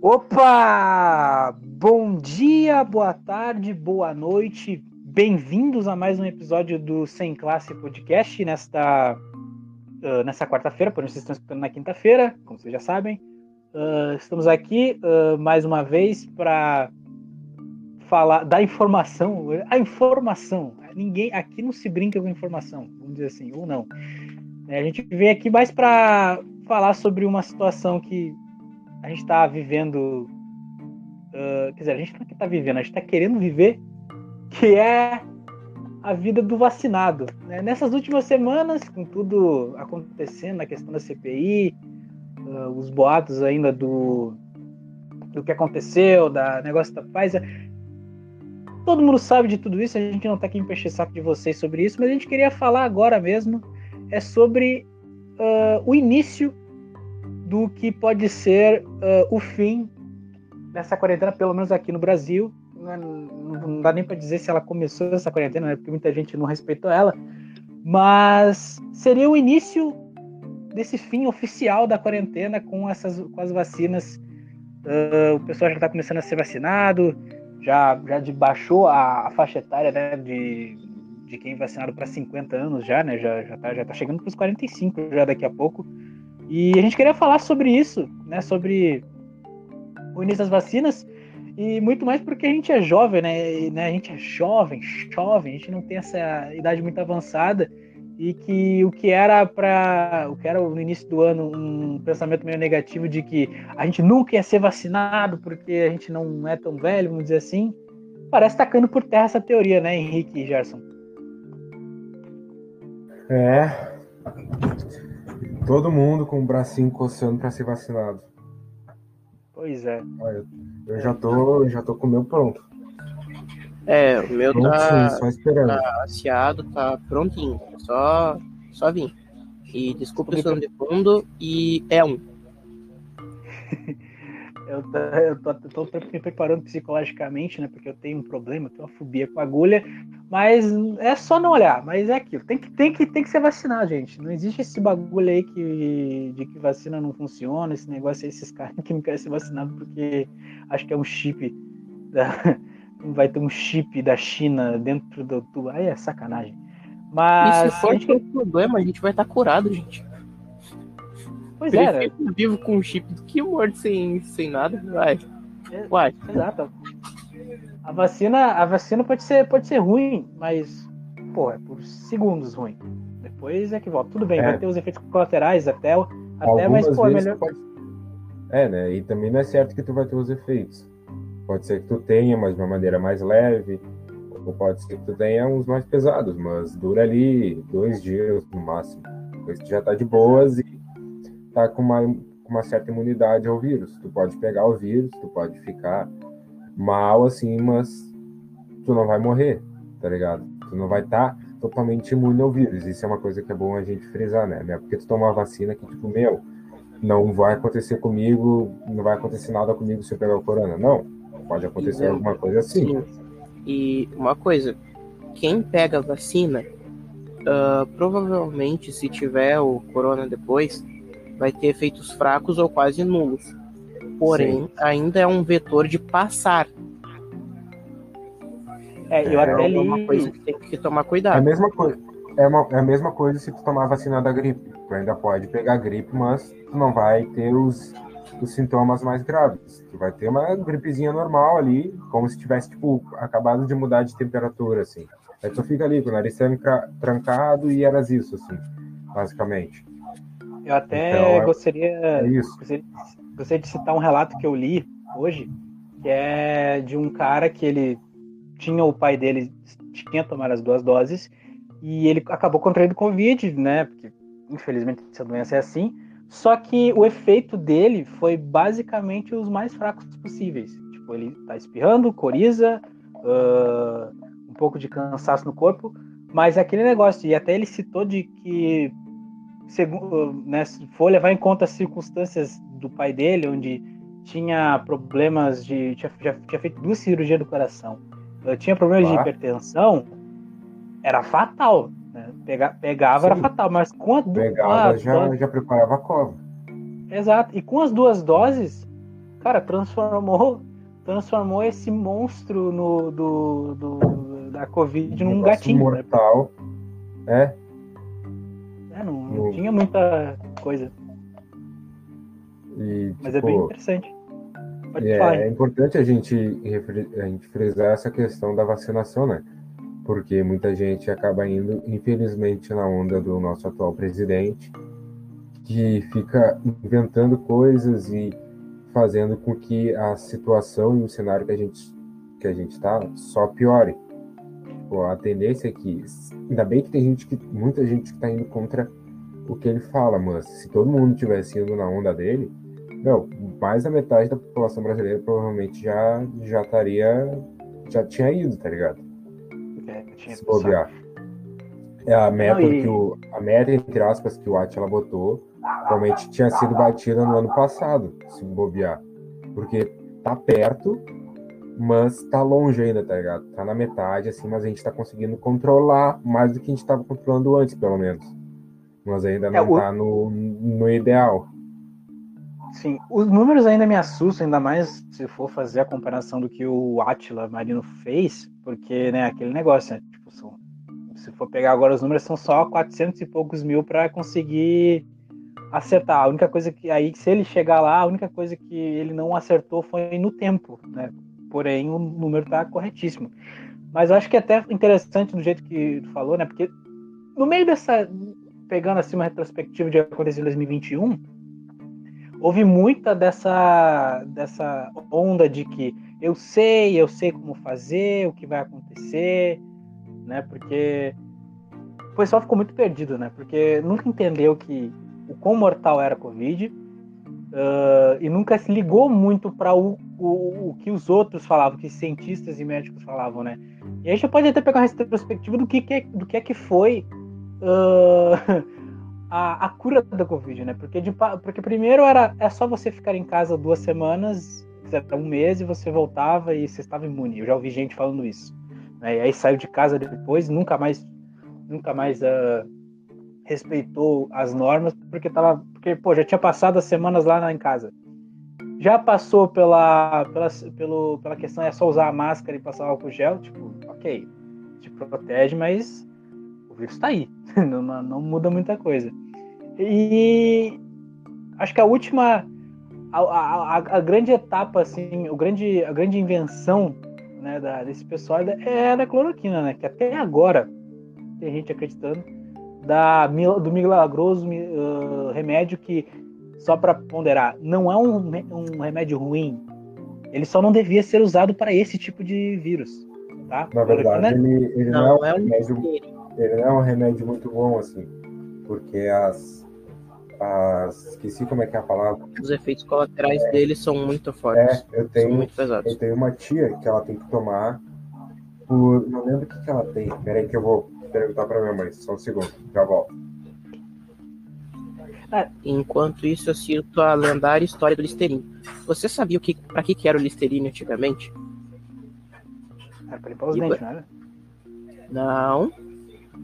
Opa! Bom dia, boa tarde, boa noite. Bem-vindos a mais um episódio do Sem Classe Podcast nesta uh, quarta-feira, por vocês estão escutando na quinta-feira, como vocês já sabem. Uh, estamos aqui uh, mais uma vez para falar da informação, a informação. Ninguém aqui não se brinca com informação, vamos dizer assim, ou não. A gente vem aqui mais para falar sobre uma situação que a gente está vivendo. Uh, quer dizer, a gente não está vivendo, a gente está querendo viver, que é a vida do vacinado. Né? Nessas últimas semanas, com tudo acontecendo na questão da CPI, uh, os boatos ainda do, do que aconteceu, da negócio da Pfizer. Todo mundo sabe de tudo isso, a gente não está aqui em peixe saco de vocês sobre isso, mas a gente queria falar agora mesmo é sobre uh, o início do que pode ser uh, o fim dessa quarentena, pelo menos aqui no Brasil. Não, é, não dá nem para dizer se ela começou essa quarentena, né, porque muita gente não respeitou ela, mas seria o início desse fim oficial da quarentena com essas com as vacinas. Uh, o pessoal já está começando a ser vacinado, já, já baixou a, a faixa etária né, de, de quem é vacinado para 50 anos já, né? Já, já, tá, já tá chegando para os 45 já daqui a pouco. E a gente queria falar sobre isso, né? Sobre o início das vacinas e muito mais porque a gente é jovem, né? né? A gente é jovem, jovem, a gente não tem essa idade muito avançada e que o que era para o que era no início do ano um pensamento meio negativo de que a gente nunca ia ser vacinado porque a gente não é tão velho, vamos dizer assim, parece estar tá por terra essa teoria, né, Henrique e Gerson? É. Todo mundo com o bracinho coçando para ser vacinado. Pois é. Olha, eu já tô, já tô com o meu pronto. É, o meu tá, só esperando. tá aciado, tá prontinho. Só, só vim. E desculpa o som de fundo e é um. Eu, eu tô, tô, me preparando psicologicamente, né? Porque eu tenho um problema, eu tenho uma fobia com agulha, mas é só não olhar. Mas é aquilo, tem que, tem que, tem que ser vacinado, gente. Não existe esse bagulho aí que, de que vacina não funciona, esse negócio aí, esses caras que não querem ser vacinados porque acho que é um chip. Da, vai ter um chip da China dentro do. aí é sacanagem. Mas. E se for gente... um problema, a gente vai estar tá curado, gente. Pois é. Né? vivo com um chip do que morto sem, sem nada. Vai. É, vai. Exato. A vacina, a vacina pode ser, pode ser ruim, mas, pô, é por segundos ruim. Depois é que volta. Tudo bem, é. vai ter os efeitos colaterais até, até mas, pô, é melhor. Pode... É, né? E também não é certo que tu vai ter os efeitos. Pode ser que tu tenha, mas de uma maneira mais leve. Ou pode ser que tu tenha uns mais pesados, mas dura ali dois dias no máximo. Depois tu já tá de boas e tá com uma, uma certa imunidade ao vírus. Tu pode pegar o vírus, tu pode ficar mal assim, mas tu não vai morrer, tá ligado? Tu não vai estar tá totalmente imune ao vírus. Isso é uma coisa que é bom a gente frisar, né? Não é porque tu toma uma vacina que, tipo, meu, não vai acontecer comigo, não vai acontecer nada comigo se eu pegar o corona. Não, pode acontecer e, alguma coisa assim. E uma coisa, quem pega a vacina, uh, provavelmente se tiver o corona depois, vai ter efeitos fracos ou quase nulos. Porém, Sim. ainda é um vetor de passar. É, eu é até li... uma coisa que tem que tomar cuidado. É a mesma coisa. É, uma, é a mesma coisa se tu tomar a vacina da gripe. Tu ainda pode pegar gripe, mas tu não vai ter os, os sintomas mais graves. Tu vai ter uma gripezinha normal ali, como se tivesse, tipo, acabado de mudar de temperatura, assim. Aí tu fica ali com o nariz trancado e eras isso, assim, basicamente. Eu até então, é gostaria, é gostaria, gostaria de citar um relato que eu li hoje, que é de um cara que ele tinha o pai dele tinha tomado as duas doses e ele acabou contraindo Covid, né? Porque infelizmente essa doença é assim. Só que o efeito dele foi basicamente os mais fracos possíveis. Tipo, ele tá espirrando, coriza, uh, um pouco de cansaço no corpo, mas aquele negócio, e até ele citou de que segundo, né, se for levar em conta as circunstâncias do pai dele, onde tinha problemas de. tinha, já, tinha feito duas cirurgias do coração, tinha problemas ah. de hipertensão, era fatal. Né? Pega, pegava, Sim. era fatal, mas com a Pegava, já, já preparava a cova. Exato, e com as duas doses, cara, transformou transformou esse monstro no, do, do da Covid num gatinho. Né? Mortal. Né? É, não, não tinha muita coisa. E, Mas é bem tipo, interessante. É, é, importante a gente, a gente frisar essa questão da vacinação, né? Porque muita gente acaba indo, infelizmente, na onda do nosso atual presidente, que fica inventando coisas e fazendo com que a situação e o cenário que a gente que a gente está só piore. Tipo, a tendência é que, ainda bem que tem gente que muita gente que está indo contra o que ele fala, mas se todo mundo tivesse indo na onda dele, não, mais da metade da população brasileira provavelmente já já estaria já tinha ido, tá ligado? É, tinha se bobear. É a meta não, e... que o a meta entre aspas que o Atila botou Provavelmente tinha sido batida no ano passado, se bobear. Porque tá perto, mas tá longe ainda, tá ligado? Tá na metade, assim, mas a gente tá conseguindo controlar mais do que a gente tava controlando antes, pelo menos. Mas ainda não é, o... tá no, no ideal. Sim, os números ainda me assustam, ainda mais se for fazer a comparação do que o Atila Marino fez, porque, né, aquele negócio, né, tipo, são, se for pegar agora os números, são só 400 e poucos mil para conseguir acertar. A única coisa que aí, se ele chegar lá, a única coisa que ele não acertou foi no tempo, né? Porém, o número está corretíssimo. Mas eu acho que é até interessante do jeito que tu falou, né? Porque no meio dessa, pegando assim uma retrospectiva de acontecer em 2021, houve muita dessa dessa onda de que eu sei, eu sei como fazer, o que vai acontecer, né? Porque o pessoal ficou muito perdido, né? Porque nunca entendeu que o quão mortal era a Covid uh, e nunca se ligou muito para o, o, o, que os outros falavam, que cientistas e médicos falavam, né? E aí a gente pode até pegar uma retrospectiva do que, que, é, do que é que foi uh, a, a, cura da Covid, né? Porque, de, porque primeiro era é só você ficar em casa duas semanas, um mês e você voltava e você estava imune. Eu já ouvi gente falando isso. Né? E aí saiu de casa depois, nunca mais, nunca mais uh, respeitou as normas, porque tava. Porque, pô, já tinha passado as semanas lá em casa. Já passou pela, pela, pelo, pela questão é só usar a máscara e passar álcool gel, tipo, ok, te protege, mas o vírus está aí, não, não muda muita coisa. E acho que a última, a, a, a, grande etapa, assim, o grande, a grande invenção né, da, desse pessoal é a da cloroquina, né? Que até agora tem gente acreditando da, do milagroso uh, remédio que, só para ponderar, não é um, um remédio ruim. Ele só não devia ser usado para esse tipo de vírus. Tá? Na verdade, né? ele, ele não, não, é um é remédio, ele não é um remédio muito bom, assim, porque as, as esqueci como é que é a palavra. Os efeitos colaterais é, dele são muito fortes. É, eu tenho, muito pesados. Eu tenho uma tia que ela tem que tomar por. Não lembro o que, que ela tem. Peraí que eu vou perguntar para minha mãe, só um segundo, já volto. Ah, enquanto isso, eu cito a lendária história do Listerine. Você sabia o que, para que, que era o Listerine antigamente? Era para limpar os dentes, não era? Não.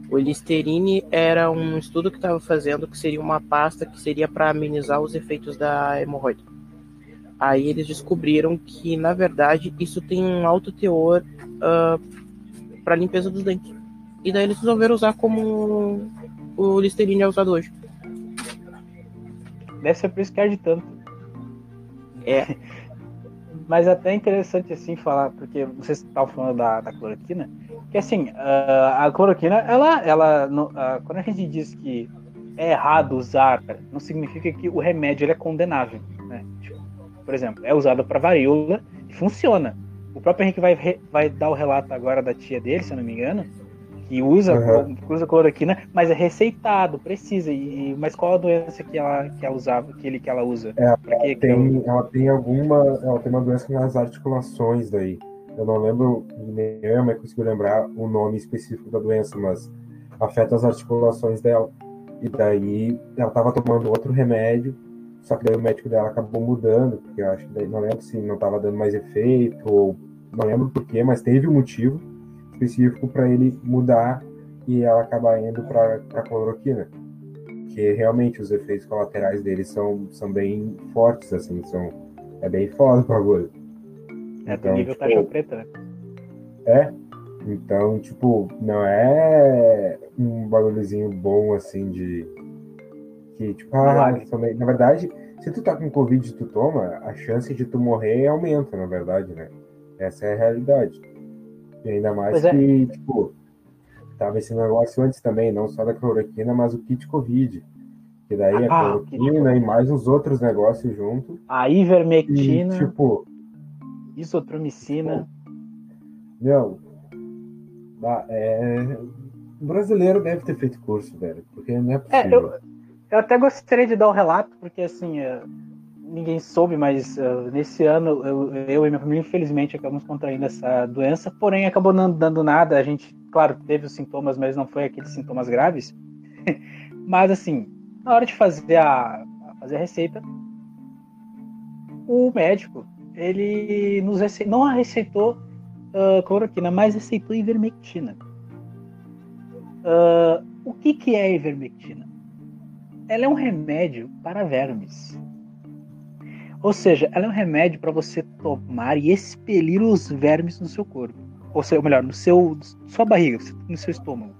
O Listerine era um estudo que estava fazendo que seria uma pasta que seria para amenizar os efeitos da hemorroida. Aí eles descobriram que, na verdade, isso tem um alto teor uh, ah, para limpeza dos dentes. E daí eles resolveram usar como o Listerine é usado hoje. Deve ser por isso que arde tanto. É. Mas até é interessante assim falar, porque vocês estavam falando da, da cloroquina, que assim, uh, a cloroquina, ela, ela uh, quando a gente diz que é errado usar, não significa que o remédio é condenável. Né? Tipo, por exemplo, é usado para varíola e funciona. O próprio Henrique vai, vai dar o relato agora da tia dele, se eu não me engano, que usa, uhum. usa cloroquina, mas é receitado, precisa. E, mas qual a doença que ela, que ela usava, que, ele, que ela usa? É, ela, que, tem, que ela tem alguma. Ela tem uma doença nas articulações daí. Eu não lembro, nem minha mãe conseguiu lembrar o nome específico da doença, mas afeta as articulações dela. E daí ela estava tomando outro remédio, só que daí o médico dela acabou mudando, porque eu acho que daí não lembro se não estava dando mais efeito, ou não lembro porquê, mas teve um motivo específico para ele mudar e ela acabar indo para a cloroquina. Que realmente os efeitos colaterais dele são, são bem fortes, assim, são, É bem foda o bagulho. É Então, do nível tipo, taxa preta, né? É. Então, tipo, não é um bagulhozinho bom assim de. Que, tipo, ah, também. Na verdade, se tu tá com Covid e tu toma, a chance de tu morrer aumenta, na verdade, né? Essa é a realidade. E ainda mais Pois é. que, tipo, tava esse negócio antes também, não só da cloroquina, mas o kit Covid. Que daí a Ah, o kit cloroquina e mais uns outros negócios junto. A E, ivermectina, tipo, isotromicina. Meu, bah, é... o brasileiro deve ter feito curso, velho, porque não é É, possível. eu, eu até gostaria de dar o relato, porque assim, eh, ninguém soube, mas eh, nesse ano eu, eu e minha família, infelizmente, acabamos contraindo essa doença, porém acabou não dando nada. A gente, claro, teve os sintomas, mas não foi aqueles sintomas graves. mas assim, na hora de fazer a, fazer a receita, o médico, ele nos rece... não receitou ah, cloroquina, mas receitou ivermectina. Ah, o que, que é ivermectina? Ela é um remédio para vermes. Ou seja, ela é um remédio para você tomar e expelir os vermes no seu corpo. Ou seja, ou melhor, no seu sua barriga, no seu estômago.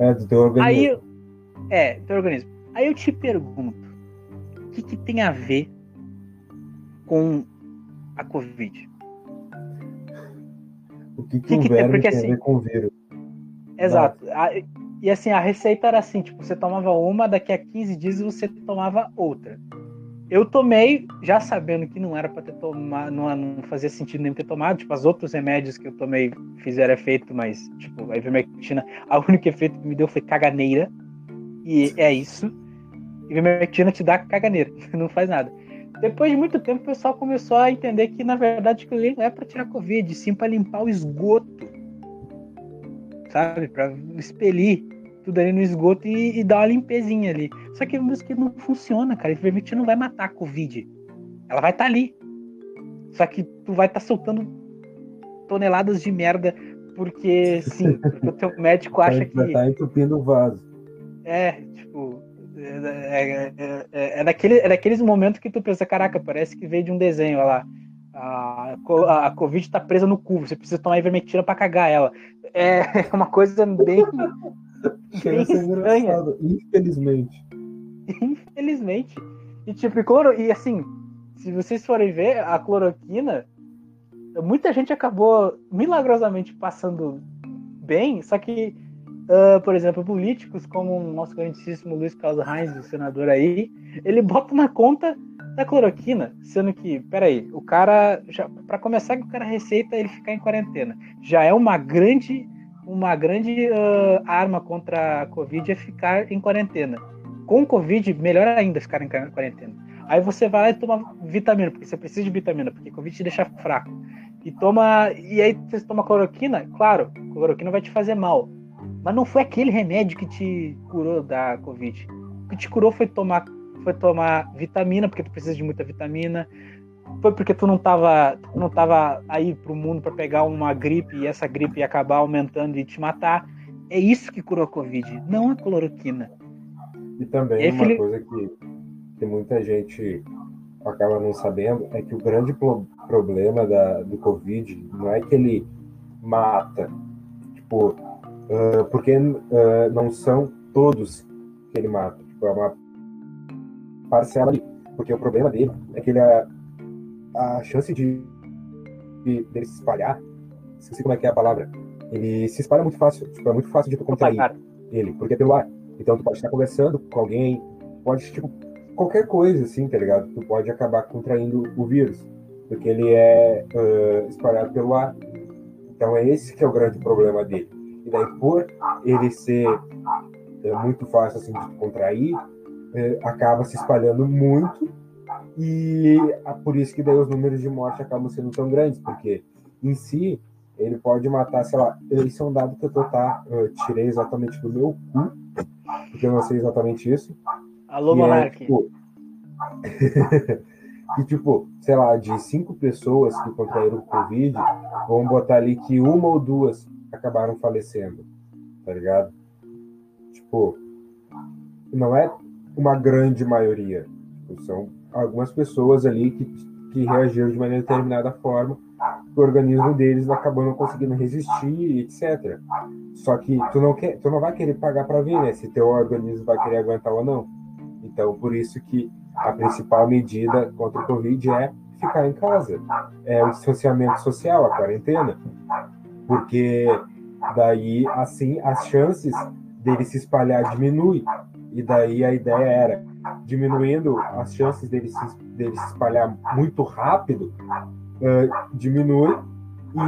É do teu organismo. Aí, é, teu organismo. Aí eu te pergunto, o que, que tem a ver com a Covid? o que, que, que um que tem? verme tem assim- a ver com o vírus? Exato. A- E assim, a receita era assim, tipo, você tomava uma, daqui a 15 dias você tomava outra. Eu tomei, já sabendo que não era para ter tomado, não, não fazia sentido nem ter tomado, tipo, os outros remédios que eu tomei fizeram efeito, mas, tipo, a ivermectina, a único efeito que me deu foi caganeira, e é isso. Ivermectina te dá caganeira, não faz nada. Depois de muito tempo, o pessoal começou a entender que, na verdade, aquilo ali não é para tirar Covid, sim para limpar o esgoto sabe? Pra expelir tudo ali no esgoto e, e dar uma limpezinha ali. Só que isso que não funciona, cara. A ivermectina não vai matar a Covid. Ela vai estar ali. Só que tu vai estar soltando toneladas de merda porque sim, porque o teu médico acha Vai que tá entupindo o vaso. é, tipo, é, é, é, é, é daquele, é daqueles momentos que tu pensa, caraca, parece que veio de um desenho, olha lá. A, co- a Covid tá presa no cu, você precisa tomar ivermectina pra cagar ela. É uma coisa bem, Chega ser engraçado, infelizmente. infelizmente. E tipo, e, cloro, e assim, se vocês forem ver, a cloroquina, muita gente acabou milagrosamente passando bem, só que, ah, por exemplo, políticos como o nosso grandíssimo Luiz Carlos Reis, o senador aí, ele bota na conta da cloroquina, sendo que, peraí, o cara, já, para começar, que o cara receita ele ficar em quarentena. Já é uma grande, uma grande ah, arma contra a Covid é ficar em quarentena. Com Covid, melhor ainda ficar em quarentena. Aí você vai lá e toma vitamina, porque você precisa de vitamina, porque Covid te deixa fraco. E toma. E aí você toma cloroquina, claro, cloroquina vai te fazer mal. Mas não foi aquele remédio que te curou da Covid. O que te curou foi tomar, foi tomar vitamina, porque tu precisa de muita vitamina. Foi porque tu não tava, tu não tava aí pro mundo para pegar uma gripe e essa gripe ia acabar aumentando e te matar. É isso que curou a Covid, não a cloroquina. E também E uma coisa que, que muita gente acaba não sabendo é que o grande pro- problema da, do Covid não é que ele mata, tipo, ah, porque ah, não são todos que ele mata, tipo, é uma parcela ali. Porque o problema dele é que ele a, a chance de, de dele se espalhar, esqueci como é que é a palavra, ele se espalha muito fácil, tipo, é muito fácil de tu contrair Cara, ele, porque é pelo ar. Então tu pode estar conversando com alguém, pode, tipo, qualquer coisa, assim, tá ligado? Tu pode acabar contraindo o vírus, porque ele é ah, espalhado pelo ar. Então é esse que é o grande problema dele. E daí, por ele ser muito fácil, assim, de contrair, acaba se espalhando muito e é por isso que daí os números de morte acabam sendo tão grandes, porque em si ele pode matar, sei lá, esse é um dado que eu, tô, tá, eu tirei exatamente do meu cu, porque eu não sei exatamente isso. alô, E é, tipo, que tipo, sei lá, de cinco pessoas que contraíram Covid, vamos botar ali que uma ou duas acabaram falecendo, tá ligado? Tipo, não é uma grande maioria, tipo, são algumas pessoas ali que que reagiram de maneira determinada forma, o organismo deles acabou não conseguindo resistir, etc. Só que tu não, quer, tu não vai querer pagar para ver, né? Se teu organismo vai querer aguentar ou não. Então, por isso que a principal medida contra o Covid é ficar em casa. É o distanciamento social, a quarentena. Porque daí, assim, as chances dele se espalhar diminui. E daí a ideia era, diminuindo as chances dele se, dele se espalhar muito rápido, uh, diminui,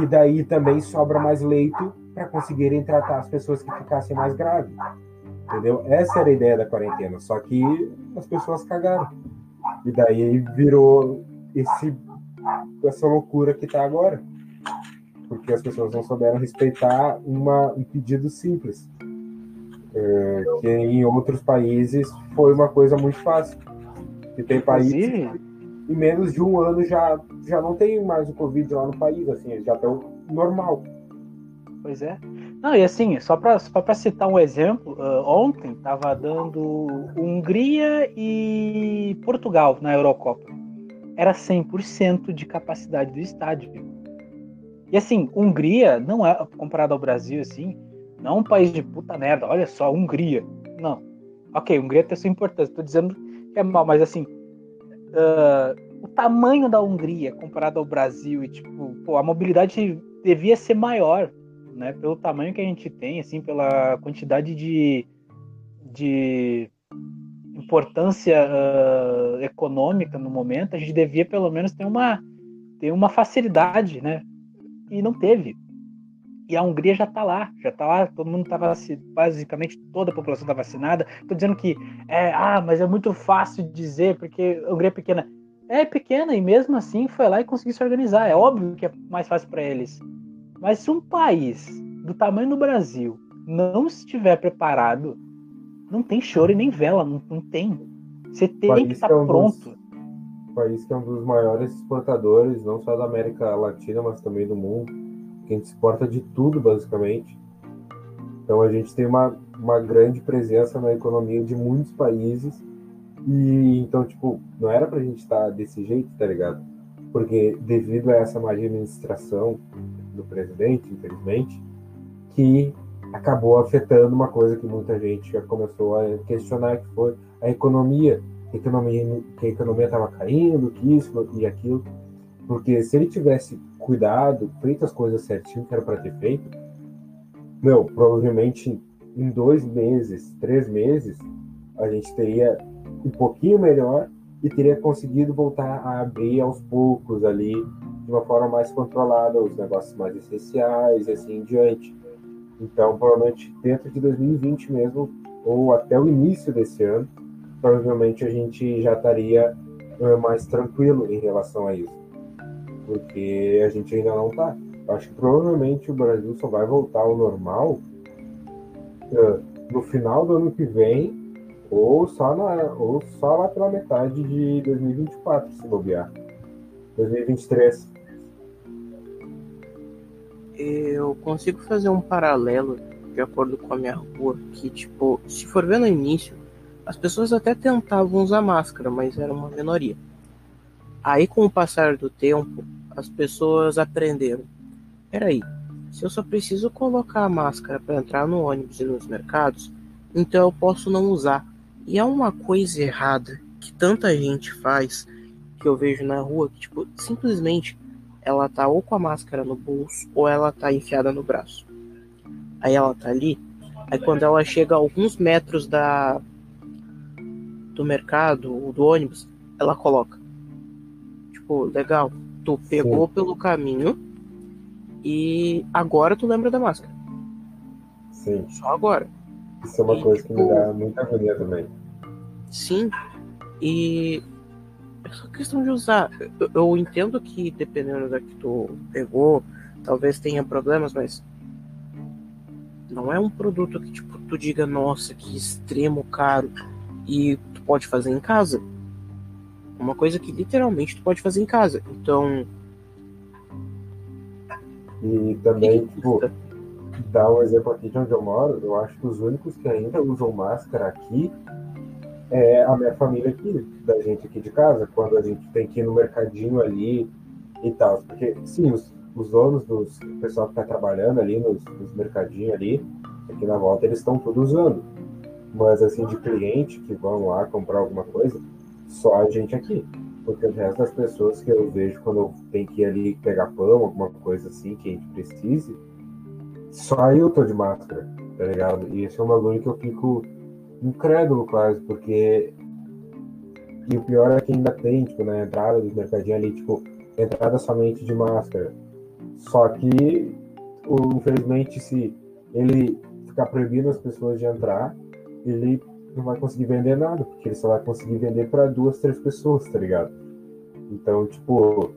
e daí também sobra mais leito para conseguirem tratar as pessoas que ficassem mais graves. Entendeu? Essa era a ideia da quarentena, só que as pessoas cagaram. E daí virou esse, essa loucura que está agora. Porque as pessoas não souberam respeitar uma, um pedido simples. É, que em outros países foi uma coisa muito fácil. E tem países em menos de um ano já, já não tem mais o Covid lá no país, assim, já estão normal. Pois é. Não, e assim, só para citar um exemplo, uh, ontem estava dando Hungria e Portugal na Eurocopa. Era 100% de capacidade do estádio. E assim, Hungria não é, comparado ao Brasil, assim, não um país de puta merda. Olha só, Hungria. Não. Ok, Hungria tem sua importância. Tô dizendo que é mal, mas assim, uh, o tamanho da Hungria comparado ao Brasil e, tipo, pô, a mobilidade devia ser maior né? Pelo tamanho que a gente tem, assim, pela quantidade de, de importância uh, econômica no momento, a gente devia pelo menos ter uma, ter uma facilidade, né? E não teve. E a Hungria já está lá, já está lá, todo mundo está basicamente toda a população está vacinada. Estou dizendo que é, ah, mas é muito fácil dizer porque a Hungria é pequena. É pequena e mesmo assim foi lá e conseguiu se organizar. É óbvio que é mais fácil para eles. Mas se um país do tamanho do Brasil não estiver preparado, não tem choro e nem vela, não, não tem. Você tem que estar tá é um pronto. Dos, país que é um dos maiores exportadores, não só da América Latina, mas também do mundo, que a gente exporta de tudo, basicamente. Então a gente tem uma, uma grande presença na economia de muitos países. E então, tipo, não era pra gente estar desse jeito, tá ligado? Porque devido a essa má administração do presidente, infelizmente, que acabou afetando uma coisa que muita gente já começou a questionar, que foi a economia, a economia que a economia estava caindo, que isso e aquilo, porque se ele tivesse cuidado, feito as coisas certinho que era para ter feito, meu, provavelmente em dois meses, três meses, a gente teria um pouquinho melhor e teria conseguido voltar a abrir aos poucos ali de uma forma mais controlada os negócios mais essenciais e assim em diante. Então, provavelmente dentro de 2020 mesmo, ou até o início desse ano, provavelmente a gente já estaria uh, mais tranquilo em relação a isso. Porque a gente ainda não está. Acho que provavelmente o Brasil só vai voltar ao normal uh, no final do ano que vem, ou só, na, ou só lá pela metade de 2024, se bobear. 2023 eu consigo fazer um paralelo de acordo com a minha rua, que tipo, se for ver no início, as pessoas até tentavam usar máscara, mas era uma minoria. Aí com o passar do tempo, as pessoas aprenderam. Peraí, se eu só preciso colocar a máscara para entrar no ônibus e nos mercados, então eu posso não usar. E é uma coisa errada que tanta gente faz que eu vejo na rua que tipo, simplesmente ela tá ou com a máscara no bolso ou ela tá enfiada no braço. Aí ela tá ali, aí quando ela chega a alguns metros da do mercado ou do ônibus, ela coloca. Tipo, legal, tu pegou Sim. pelo caminho e agora tu lembra da máscara. Sim. Só agora. Isso é uma e, coisa tipo, que me tipo, dá muita agonia também. Sim. E é só questão de usar. Eu, eu entendo que dependendo da que tu pegou, talvez tenha problemas, mas não é um produto que tipo tu diga, nossa, que extremo caro e tu pode fazer em casa. Uma coisa que literalmente tu pode fazer em casa. Então. E também, tipo, dar um exemplo aqui de onde eu moro, eu acho que os únicos que ainda usam máscara aqui é a minha família aqui, da gente aqui de casa, quando a gente tem que ir no mercadinho ali e tal. Porque, sim, os, os donos dos o pessoal que está trabalhando ali nos, nos mercadinhos ali, aqui na volta, eles estão tudo usando. Mas, assim, de cliente que vão lá comprar alguma coisa, só a gente aqui. Porque o resto das pessoas que eu vejo quando tenho que ir ali pegar pão, alguma coisa assim que a gente precise, só eu tô de máscara, tá ligado? E esse é um bagulho que eu fico incrédulo quase, porque. E o pior é que ainda tem, tipo, na entrada do mercadinho ali, tipo, entrada somente de máscara. Só que, infelizmente, se ele ficar proibindo as pessoas de entrar, ele não vai conseguir vender nada, porque ele só vai conseguir vender para duas, três pessoas, tá ligado? Então, tipo,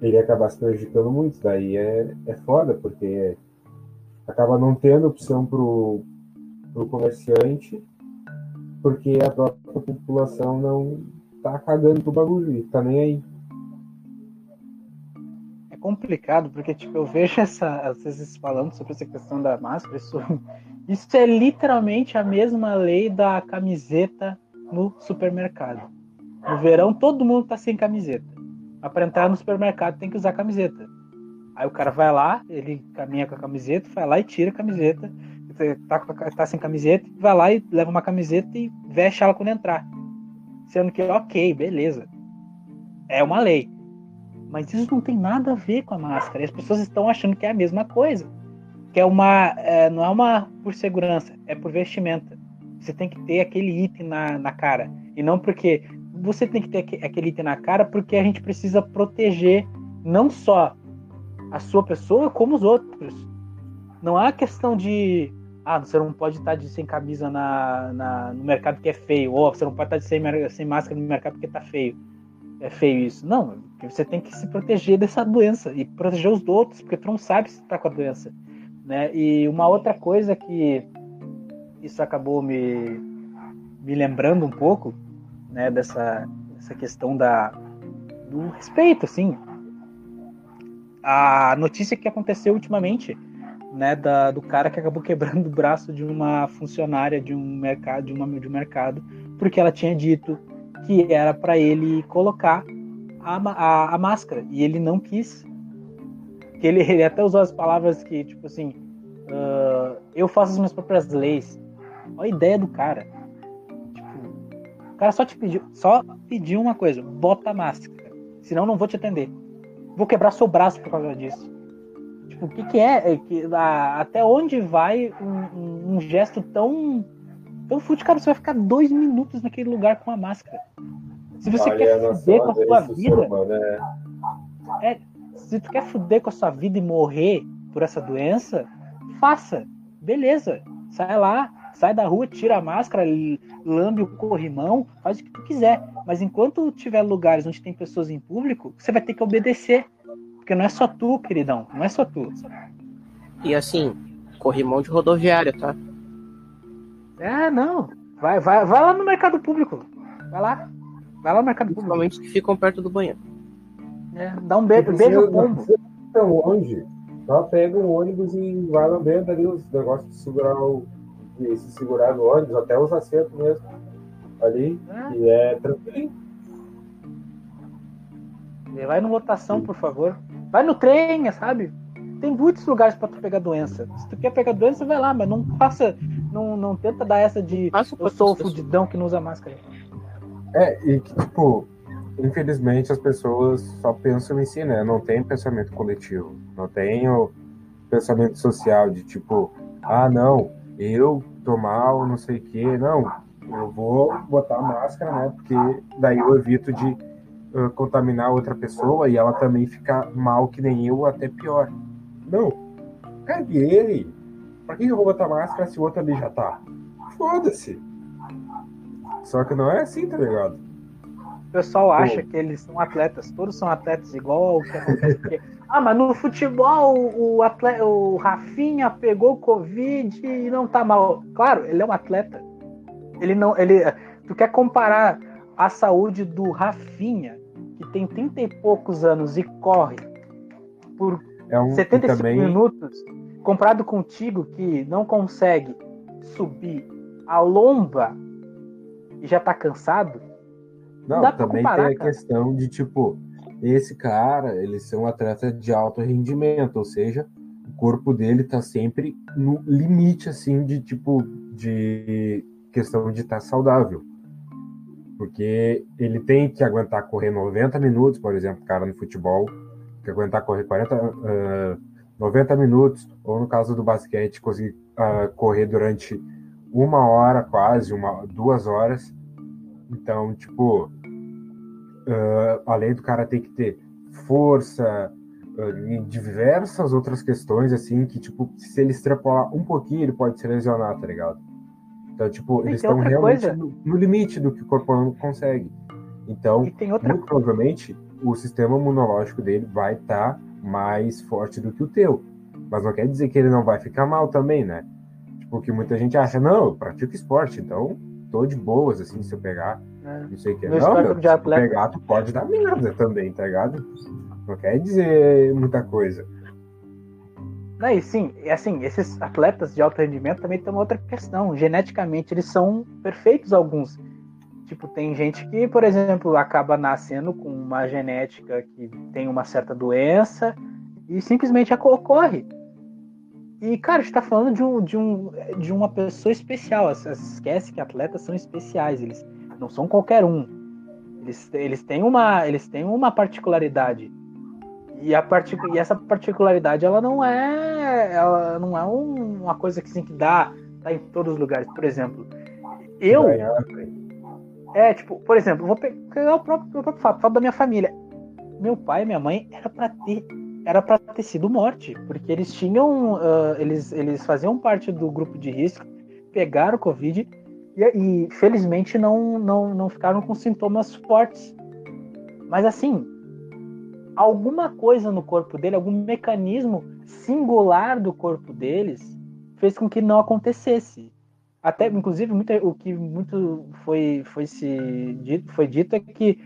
ele acaba se prejudicando muito, daí é, é foda, porque acaba não tendo opção pro, pro comerciante, porque a própria população não tá cagando pro bagulho e tá nem aí. É complicado, porque tipo, eu vejo essa, vocês falando sobre essa questão da máscara, isso, isso é literalmente a mesma lei da camiseta no supermercado. No verão todo mundo tá sem camiseta. Mas entrar no supermercado tem que usar camiseta. Aí o cara vai lá, ele caminha com a camiseta, vai lá e tira a camiseta. Tá, tá sem camiseta, vai lá e leva uma camiseta e veste ela quando entrar. Sendo que, ok, beleza. É uma lei. Mas isso não tem nada a ver com a máscara. As pessoas estão achando que é a mesma coisa. Que é uma. É, não é uma por segurança, é por vestimenta. Você tem que ter aquele item na, na cara. E não porque. Você tem que ter aquele item na cara porque a gente precisa proteger não só a sua pessoa como os outros. Não há questão de ah, você não pode estar de, sem camisa na, na, no mercado que é feio, ou você não pode estar de sem, sem máscara no mercado porque está feio. É feio isso. Não, você tem que se proteger dessa doença e proteger os outros, porque tu não sabe se está com a doença. Né? E uma outra coisa que isso acabou me, me lembrando um pouco né, dessa, dessa questão da, do respeito, assim. A notícia que aconteceu ultimamente né, da, do cara que acabou quebrando o braço de uma funcionária de um mercado, de, uma, de um mercado, porque ela tinha dito que era para ele colocar a, a, a, máscara e ele não quis. Que ele, ele até usou as palavras que tipo assim, uh, eu faço as minhas próprias leis. Olha a ideia do cara. Tipo, o cara só te pediu, só pediu uma coisa: bota a máscara, senão não vou te atender. Vou quebrar seu braço por causa disso. Tipo, o que, que é? é que, a, até onde vai um, um, um, gesto tão. tão fútil? Cara, você vai ficar dois minutos naquele lugar com a máscara. Se você Olha, quer fuder com a sua vida. Né? É, se tu quer fuder com a sua vida e morrer por essa doença, faça. Beleza. Sai lá, sai da rua, tira a máscara, lambe o corrimão, faz o que tu quiser. Mas enquanto tiver lugares onde tem pessoas em público, você vai ter que obedecer. Porque não é só tu, queridão. Não é só tu. E assim, corrimão de rodoviária, tá? É, não. Vai, vai, vai lá no mercado público. Vai lá. Vai lá no mercado público. Principalmente que ficam perto do banheiro. É, dá um beijo, beijo pombo. Tão longe. Só pega um ônibus e vai lambendo ali os negócios de segurar o. De se segurar no ônibus, até os assentos mesmo. Ali. É. E é tranquilo. Vai no lotação, por favor. Vai no trem, sabe? Tem muitos lugares para tu pegar doença. Se tu quer pegar doença, vai lá, mas não faça. Não, não tenta dar essa de eu sou o fudidão que não usa máscara. É, e que, tipo, infelizmente as pessoas só pensam em si, né? Não tem pensamento coletivo. Não tem o pensamento social de tipo, ah, não, eu tô mal, não sei o quê. Não, eu vou botar máscara, né? Porque daí eu evito de uh, contaminar outra pessoa e ela também ficar mal que nem eu, até pior. Não, pegue ele. Pra que eu vou botar máscara se o outro ali já tá? Foda-se. Só que não é assim, tá ligado? O pessoal acha que eles são atletas, todos são atletas, igual que acontece. Porque, ah, mas no futebol o, atleta, o Rafinha pegou Covid e não tá mal. Claro, ele é um atleta. Ele não. Ele, tu quer comparar a saúde do Rafinha que tem 30 e poucos anos e corre por é um, 75 também... minutos, comparado contigo que não consegue subir a lomba e já tá cansado. Não, dá também comparar, tem a cara. questão de, tipo, esse cara, ele ser um atleta de alto rendimento, ou seja, o corpo dele tá sempre no limite, assim, de, tipo, de questão de estar saudável. Porque ele tem que aguentar correr 90 minutos, por exemplo, cara no futebol, que aguentar correr 40, ah, 90 minutos, ou no caso do basquete, conseguir ah, correr durante uma hora quase, uma, duas horas. Então, tipo, ah, além do cara ter que ter força ah, e diversas outras questões, assim, que, tipo, se ele extrapolar um pouquinho, ele pode se lesionar, tá ligado? Então, tipo, E eles estão realmente no, no limite do que o corpo humano consegue. Então, muito provavelmente, o sistema imunológico dele vai estar mais forte do que o teu. Mas não quer dizer que ele não vai ficar mal também, né? Tipo, que muita gente acha, não, eu pratico esporte, então tô de boas, assim, se eu pegar, né? não sei o que. No Não, meu, de atleta- pegar, tu pode dar merda também, tá ligado? Não quer dizer muita coisa. Não, e sim, assim, esses atletas de alto rendimento também tem uma outra questão. Geneticamente, eles são perfeitos alguns. Tipo, tem gente que, por exemplo, acaba nascendo com uma genética que tem uma certa doença e simplesmente ocorre. E, cara, a gente tá falando de, um, de, um, de uma pessoa especial. Esquece que atletas são especiais, eles não são qualquer um. Eles, eles, têm, uma, eles têm uma particularidade. E, a partic... e essa particularidade, ela não é, ela não é um- uma coisa que, assim, que dá tá em todos os lugares. Por exemplo, eu, é, tipo, por exemplo, vou pegar o próprio, o próprio fato, fato da minha família. Meu pai e minha mãe era pra ter era para ter sido morte, porque eles tinham ah, eles, eles faziam parte do grupo de risco, pegaram covid e, e felizmente não, não não ficaram com sintomas fortes. Mas assim, alguma coisa no corpo dele, algum mecanismo singular do corpo deles fez com que não acontecesse até inclusive muito, o que muito foi foi se foi dito é que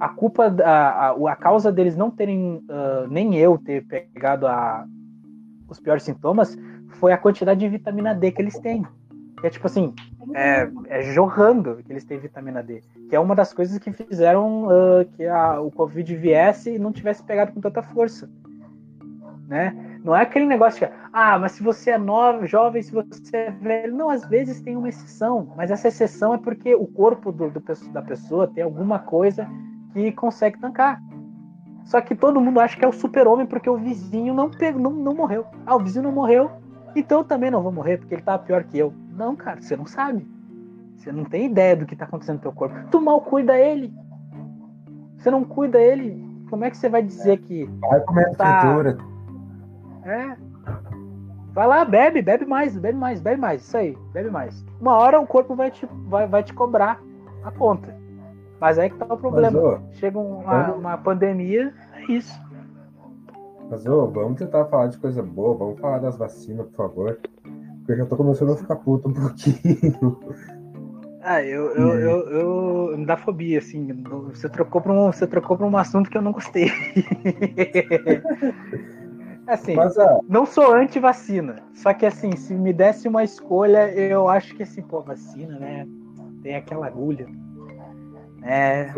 a culpa da a, a causa deles não terem uh, nem eu ter pegado a, os piores sintomas foi a quantidade de vitamina D que eles têm que é tipo assim é, é jorrando que eles têm vitamina D que é uma das coisas que fizeram uh, que a, o covid viesse e não tivesse pegado com tanta força né não é aquele negócio que, ah, mas se você é novo, jovem, se você é velho. Não, às vezes tem uma exceção, mas essa exceção é porque o corpo do, do, da pessoa tem alguma coisa que consegue tancar. Só que todo mundo acha que é o super-homem porque o vizinho não, pegou, não, não morreu. Ah, o vizinho não morreu, então eu também não vou morrer porque ele tá pior que eu. Não, cara, você não sabe. Você não tem ideia do que tá acontecendo no teu corpo. Tu mal cuida ele. Você não cuida ele. Como é que você vai dizer que. Vai comer Tá. fritura. É. Vai lá, bebe, bebe mais, bebe mais, bebe mais. Isso aí, bebe mais. Uma hora o corpo vai te, vai, vai te cobrar a conta. Mas aí que tá o problema. Mas, ô, Chega uma, uma pandemia, é isso. Mas, ô, vamos tentar falar de coisa boa, vamos falar das vacinas, por favor. Porque eu já tô começando a ficar puto um pouquinho. Ah, eu, eu, eu, eu me dá fobia, assim. Você trocou pra um, você trocou pra um assunto que eu não gostei. assim, Mas, ah, não sou anti-vacina. Só que assim, se me desse uma escolha, eu acho que assim, pô, vacina, né? Tem aquela agulha. É.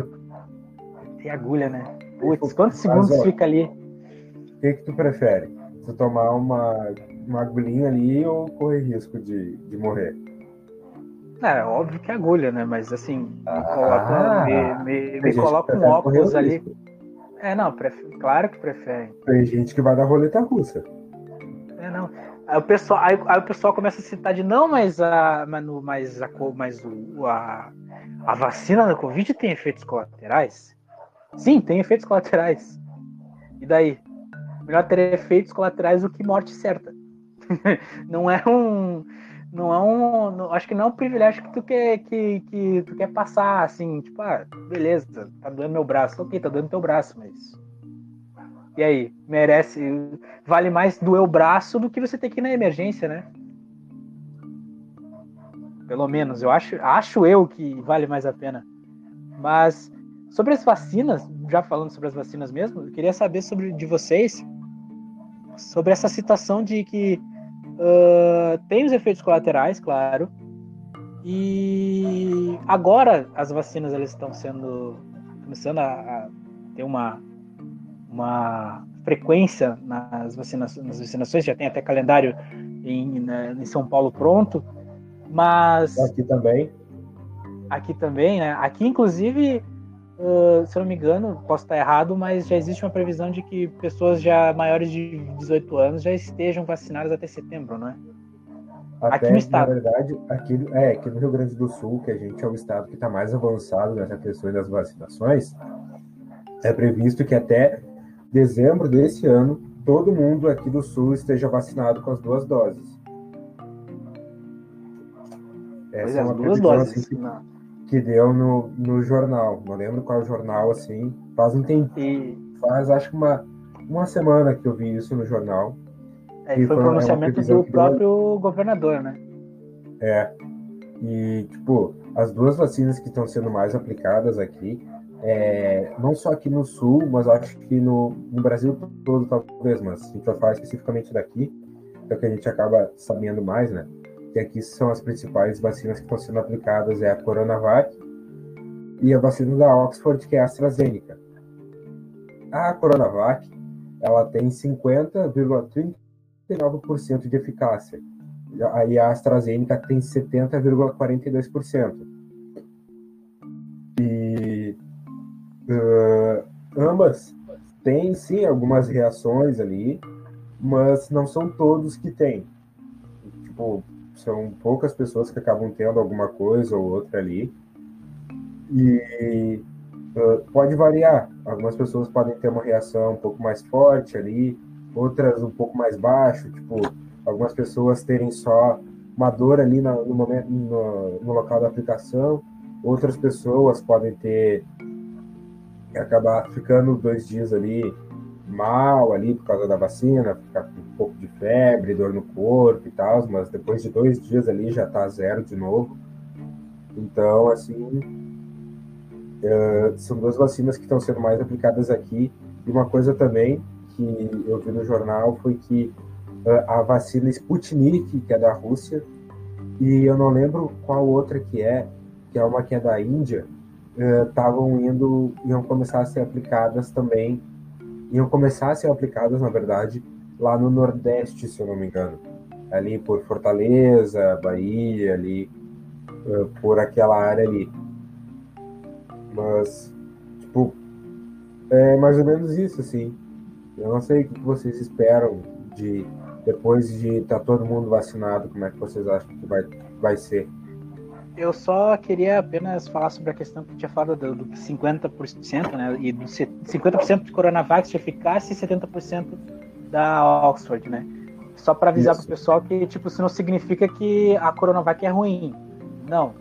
Tem agulha, né? Putz, quantos segundos ó, fica ali? o que que tu prefere? Tu tomar uma, uma agulhinha ali ou correr risco de, de morrer? É, óbvio que é agulha, né? Mas assim, me Ah, coloca, me, me, me coloca um prefere óculos ali. risco. É, não, pref... claro que preferem. Tem gente que vai dar roleta russa. É, não. Aí o pessoal, aí, aí o pessoal começa a citar de não, mas a, mas, no- mas a, mas o, a, a vacina da Covid tem efeitos colaterais? Sim, tem efeitos colaterais. E daí? Melhor ter efeitos colaterais do que morte certa. não é um. Não é um. não- acho que não é um privilégio que tu quer, que, que tu quer passar assim, tipo, ah, beleza, tá doendo meu braço. Ok, tá doendo teu braço, mas. E aí? Merece. Vale mais doer o braço do que você ter que ir na emergência, né? Pelo menos, eu acho, acho eu que vale mais a pena. Mas sobre as vacinas, já falando sobre as vacinas mesmo, eu queria saber sobre de vocês sobre essa situação de que ah, tem os efeitos colaterais, claro, E agora as vacinas elas estão sendo começando a, a ter uma, uma frequência nas, vacinações, nas vacinações, já tem até calendário em, né, em São Paulo pronto, mas... Aqui também. Aqui também, né? Aqui, inclusive, uh, se eu não me engano, posso estar errado, mas já existe uma previsão de que pessoas já maiores de 18 anos já estejam vacinadas até setembro, não é? Até, aqui no estado. Na verdade, aqui, é, aqui no Rio Grande do Sul, que a gente é o estado que está mais avançado nessa questão das vacinações, é previsto que até dezembro desse ano todo mundo aqui do Sul esteja vacinado com as duas doses. Essa é, é uma duas doses. Assim, que, que, deu no, no jornal. Não lembro qual jornal, assim. Faz um tempo. E... Faz acho que uma, uma semana que eu vi isso no jornal. É, e foi o pronunciamento do próprio governador, né? É. E, tipo, as duas vacinas que estão sendo mais aplicadas aqui, é, não só aqui no Sul, mas acho que no, no Brasil todo, talvez, mas a gente vai falar especificamente daqui, é o que a gente acaba sabendo mais, né? Que aqui são as principais vacinas que estão sendo aplicadas, é a Coronavac e a vacina da Oxford, que é a AstraZeneca. A Coronavac, ela tem 50,30 79% de eficácia. Aí a AstraZeneca tem 70,42%. E ambas têm sim algumas reações ali, mas não são todos que têm. Tipo, são poucas pessoas que acabam tendo alguma coisa ou outra ali. E uh, pode variar. Algumas pessoas podem ter uma reação um pouco mais forte ali, outras um pouco mais baixo, tipo, algumas pessoas terem só uma dor ali no, no momento, no, no, local da aplicação, outras pessoas podem ter acabar ficando dois dias ali mal ali por causa da vacina, ficar com um pouco de febre, dor no corpo e tal, mas depois de dois dias ali já tá zero de novo. Então, assim, é, são duas vacinas que estão sendo mais aplicadas aqui. E uma coisa também que eu vi no jornal foi que uh, a vacina Sputnik, que é da Rússia, e eu não lembro qual outra que é, que é uma que é da Índia, estavam uh, indo, iam começar a ser aplicadas também, iam começar a ser aplicadas, na verdade, lá no Nordeste, se eu não me engano. Ali por Fortaleza, Bahia, ali, uh, por aquela área ali. Mas, tipo, é mais ou menos isso, assim. Eu não sei o que vocês esperam de depois de estar tá todo mundo vacinado, como é que vocês acham que vai, vai ser? Eu só queria apenas falar sobre a questão que tinha falado do, do 50%, né? E do 50% de Coronavac de eficácia e 70% da Oxford, né? Só para avisar para o pessoal que, tipo, isso não significa que a Coronavac é ruim. Não,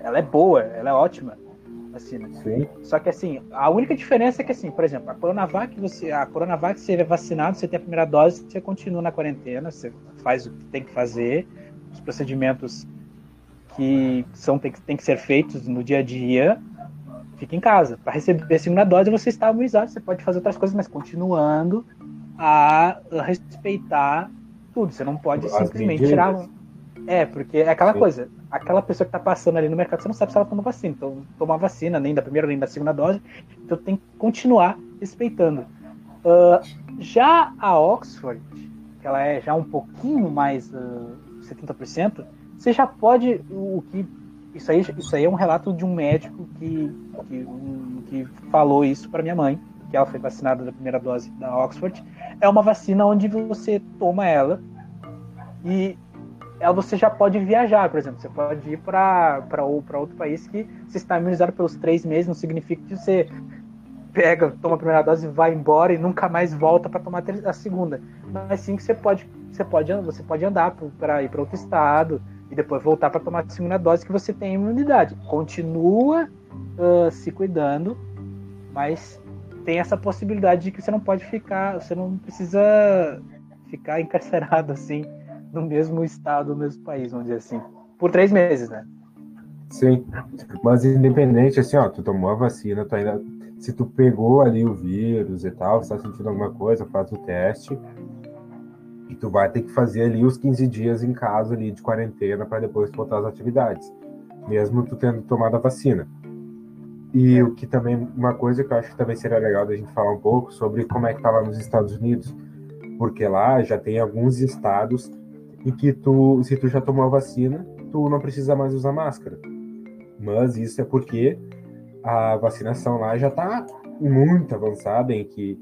ela é boa, ela é ótima vacina. Sim. Só que assim, a única diferença é que assim, por exemplo, a Coronavac, você, a Coronavac, você é vacinado, você tem a primeira dose, você continua na quarentena, você faz o que tem que fazer, os procedimentos que são tem, tem que ser feitos no dia a dia, fica em casa. Para receber a segunda dose, você está imunizado, você pode fazer outras coisas, mas continuando a respeitar tudo. Você não pode As simplesmente medidas. tirar. É, porque é aquela Sim. coisa aquela pessoa que está passando ali no mercado, você não sabe se ela tomou vacina. Então, tomar vacina, nem da primeira nem da segunda dose. Então, tem que continuar respeitando. Uh, já a Oxford, que ela é já um pouquinho mais uh, 70%, você já pode. O que isso aí, isso aí é um relato de um médico que, que, um, que falou isso para minha mãe, que ela foi vacinada da primeira dose da Oxford. É uma vacina onde você toma ela e ela você já pode viajar, por exemplo. Você pode ir para outro país que você está imunizado pelos três meses, não significa que você pega, toma a primeira dose, vai embora e nunca mais volta para tomar a segunda. Mas sim que você pode, você pode, você pode andar para ir para outro estado e depois voltar para tomar a segunda dose que você tem imunidade. Continua uh, se cuidando, mas tem essa possibilidade de que você não pode ficar, você não precisa ficar encarcerado assim no mesmo estado, no mesmo país, vamos dizer assim. Por três meses, né? Sim. Mas independente, assim, ó, tu tomou a vacina, tu ainda. Se tu pegou ali o vírus e tal, está sentindo alguma coisa, faz o teste. E tu vai ter que fazer ali os 15 dias em casa ali de quarentena para depois voltar às atividades. mesmo tu tendo tomado a vacina. E o que também, uma coisa que eu acho que também seria legal da gente falar um pouco sobre como é que tá lá nos Estados Unidos, porque lá já tem alguns estados em que tu, se tu já tomou a vacina, tu não precisa mais usar máscara. Mas isso é porque a vacinação lá já está muito avançada, em que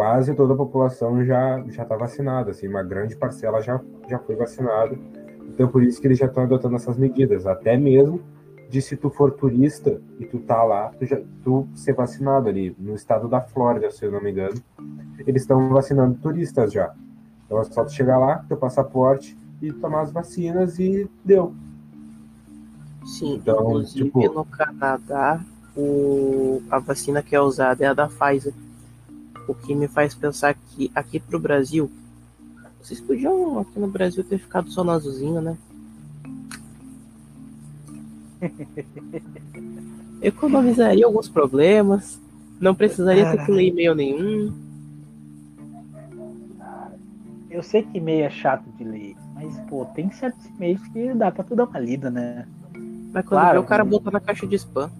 quase toda a população já já está vacinada, assim, uma grande parcela já já foi vacinada. Então por isso que eles já estão adotando essas medidas, até mesmo de se tu for turista e tu tá lá, tu, já, tu ser vacinado ali no estado da Flórida, se eu não me engano, eles estão vacinando turistas já. Então é só tu chegar lá, teu passaporte e tomar as vacinas e deu. Sim, então, inclusive tipo... no Canadá o, a vacina que é usada é a da Pfizer. O que me faz pensar que aqui pro Brasil, vocês podiam aqui no Brasil ter ficado só no azulzinho, né? Economizaria alguns problemas, não precisaria ter que ler e-mail nenhum. Eu sei que e-mail é chato de ler, mas pô, tem certos e-mails que dá pra tu dar uma lida, né? Mas quando claro, vê, o cara botou na caixa de spam.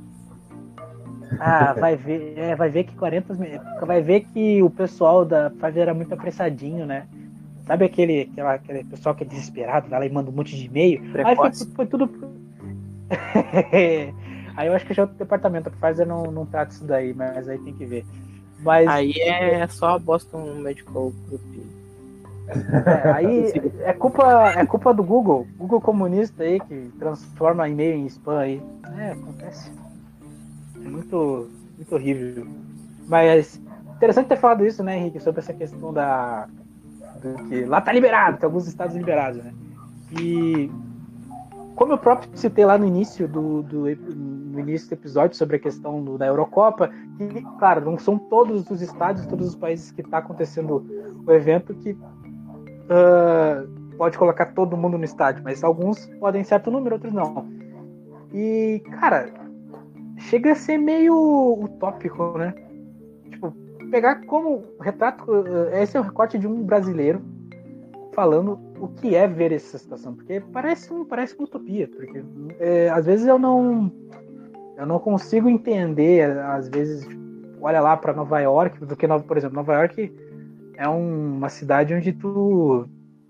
Ah, vai ver, é, vai ver que 40 vai ver que o pessoal da Pfizer era muito apressadinho, né? Sabe aquele, aquela, aquele pessoal que é desesperado, vai lá e manda um monte de e-mail? Aí foi, foi, tudo. aí eu acho que já é outro departamento, a Pfizer não, não trata isso daí, mas aí tem que ver. Mas, aí é só a Boston Medical Group. É, aí é culpa, é culpa do Google, Google comunista aí, que transforma e-mail em spam aí. É, acontece. Muito, muito horrível. Mas interessante ter falado isso, né, Henrique, sobre essa questão da. Do que lá tá liberado, tem alguns estados liberados, né? E como eu próprio citei lá no início do, do no início do episódio sobre a questão do, da Eurocopa, que, claro, não são todos os estados, todos os países que está acontecendo o evento que uh, pode colocar todo mundo no estádio, mas alguns podem certo número, outros não. E, cara, chega a ser meio utópico, né? Tipo, pegar como retrato. Eh, esse é o recorte de um brasileiro falando o que é ver essa situação, porque parece, parece uma utopia, porque é, às vezes eu não eu não consigo entender, às vezes olha lá para Nova York, do que por exemplo Nova York é um, uma cidade onde tu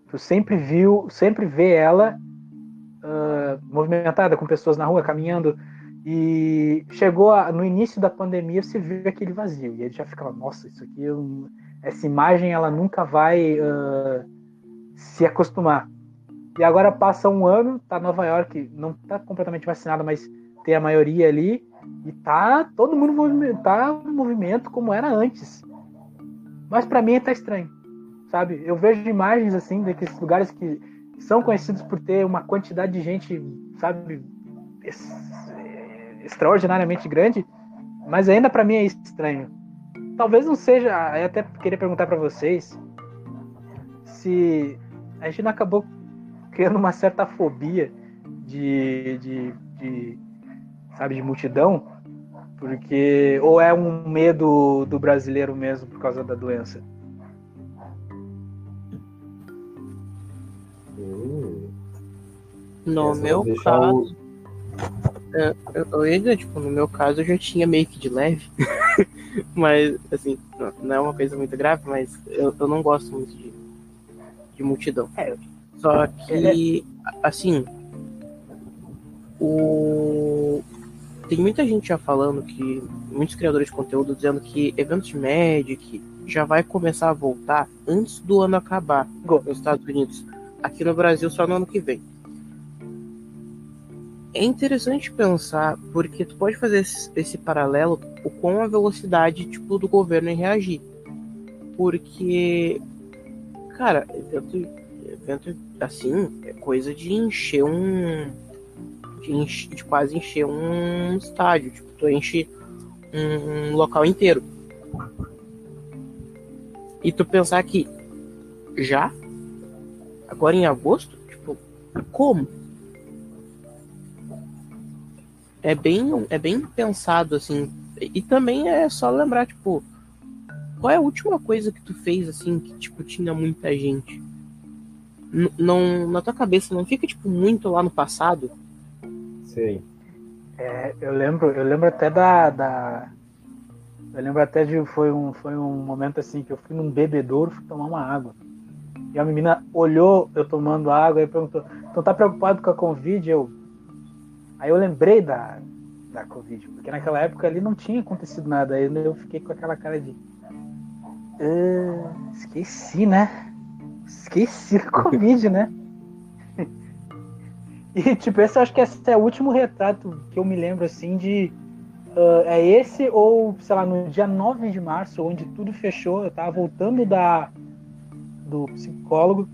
tu sempre viu, sempre vê ela uh, movimentada com pessoas na rua caminhando e chegou a, no início da pandemia, você viu aquele vazio. E ele já ficava, nossa, isso aqui, essa imagem, ela nunca vai uh, se acostumar. E agora passa um ano, tá Nova York, não tá completamente vacinada, mas tem a maioria ali, e tá todo mundo movimento, tá movimento como era antes. Mas para mim tá estranho, sabe? Eu vejo imagens assim daqueles lugares que são conhecidos por ter uma quantidade de gente, sabe, extraordinariamente grande, mas ainda para mim é estranho. Talvez não seja, eu até queria perguntar para vocês se a gente não acabou criando uma certa fobia de, de, de sabe, de multidão, porque ou é um medo do brasileiro mesmo por causa da doença. No meu caso, eu ia dizer, tipo, no meu caso eu já tinha meio que de leve. mas, assim, não, é uma coisa muito grave, mas eu, eu não gosto muito de, de multidão. É, Só que, assim, o... tem muita gente já falando que, muitos criadores de conteúdo dizendo que eventos de Magic já vai começar a voltar antes do ano acabar nos Estados Unidos. Aqui no Brasil só no ano que vem é interessante pensar, porque tu pode fazer esse, esse paralelo com a velocidade tipo, do governo em reagir. Porque, cara, evento, evento assim é coisa de encher um. De, enche, de quase encher um estádio. Tipo, tu enche um, um local inteiro. E tu pensar que já? Agora em agosto? Tipo, como? É bem, é bem pensado, assim. E também é só lembrar, tipo, qual é a última coisa que tu fez, assim, que, tipo, tinha muita gente? N não, na tua cabeça não fica, tipo, muito lá no passado? Sim. É, eu lembro, eu lembro até da, da, eu lembro até de foi um foi um momento assim que eu fui num bebedouro fui tomar uma água e a menina olhou eu tomando água e perguntou, então tá preocupado com a covid? Eu, aí eu lembrei da da covid porque naquela época ali não tinha acontecido nada aí eu fiquei com aquela cara de ah, esqueci, né? Esqueci a covid, né? E, tipo, esse acho que esse é o último retrato que eu me lembro, assim, de. Uh, é esse, ou, sei lá, no dia 9 de março, onde tudo fechou, eu tava voltando da, do psicólogo,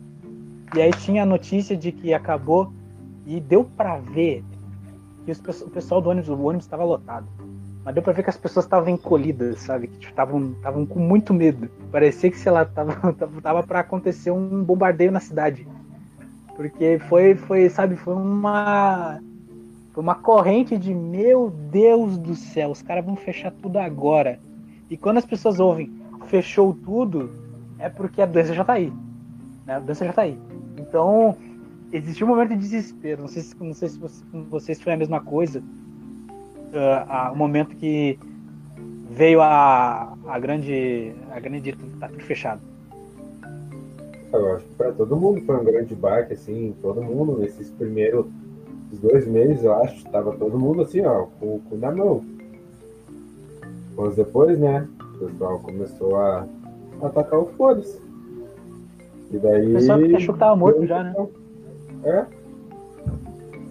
e aí tinha a notícia de que acabou, e deu para ver que os, o pessoal do ônibus, o ônibus estava lotado. Mas deu pra ver que as pessoas estavam encolhidas, sabe? Que estavam tipo, com muito medo. Parecia que, sei lá, tava, tava pra acontecer um bombardeio na cidade. Porque foi, foi, sabe, foi uma. Foi uma corrente de meu Deus do céu, os caras vão fechar tudo agora. E quando as pessoas ouvem fechou tudo, é porque a doença já tá aí. Né? A doença já tá aí. Então, existiu um momento de desespero. Não sei se, não sei se vocês foi a mesma coisa. Uh, o momento que veio a, a grande. A grande. Tá tudo fechado eu acho que para todo mundo foi um grande baque, assim, todo mundo, nesses primeiros dois meses, eu acho, estava todo mundo assim, ó, com o cu na mão. Mas depois, né, o pessoal começou a, atacar o foda-se. E daí. O pessoal achou que tava morto já, né? É.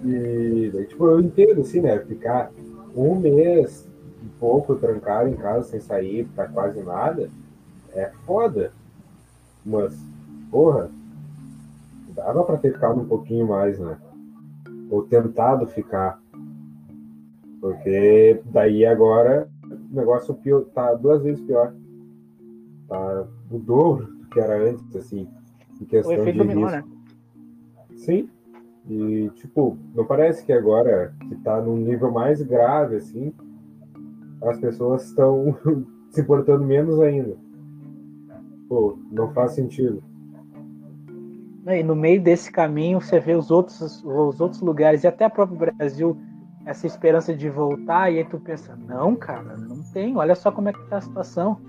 E daí, tipo, eu entendo, assim, né, ficar um mês e pouco trancado em casa sem sair pra quase nada é foda. Mas porra, dava para ter ficado um pouquinho mais, né? Ou tentado ficar. Porque daí agora o negócio pior, tá duas vezes pior. Tá o dobro do que era antes, assim, em questão o efeito de dominó, né? Sim. E, tipo, não parece que agora que tá num nível mais grave, assim, as pessoas estão se portando menos ainda. Pô, não faz sentido. E no meio desse caminho você vê os outros, os outros lugares e até o próprio Brasil essa esperança de voltar e aí tu pensa, não, cara, não tem, olha só como é que tá a situação.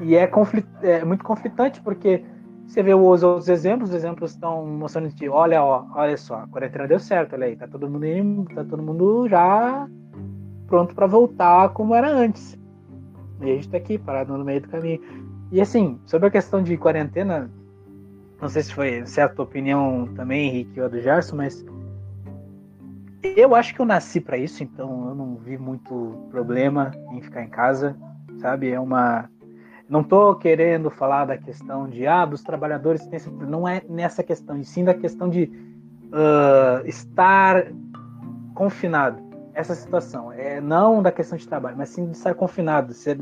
E é, conflit, é muito conflitante porque você vê os outros exemplos, os exemplos estão mostrando de, olha, ó, olha só, a quarentena deu certo, olha aí, tá todo mundo indo, tá todo mundo já pronto para voltar como era antes. E a gente tá aqui parado no meio do caminho. E assim, sobre a questão de quarentena, não sei se foi certa tua opinião também, Henrique, ou a do Gerson, mas eu acho que eu nasci para isso, então eu não vi muito problema em ficar em casa, sabe? É uma. Não tô querendo falar da questão de ah, dos trabalhadores tem não é nessa questão, e sim da questão de uh, estar confinado. Essa situação é não da questão de trabalho, mas sim de estar confinado, ser,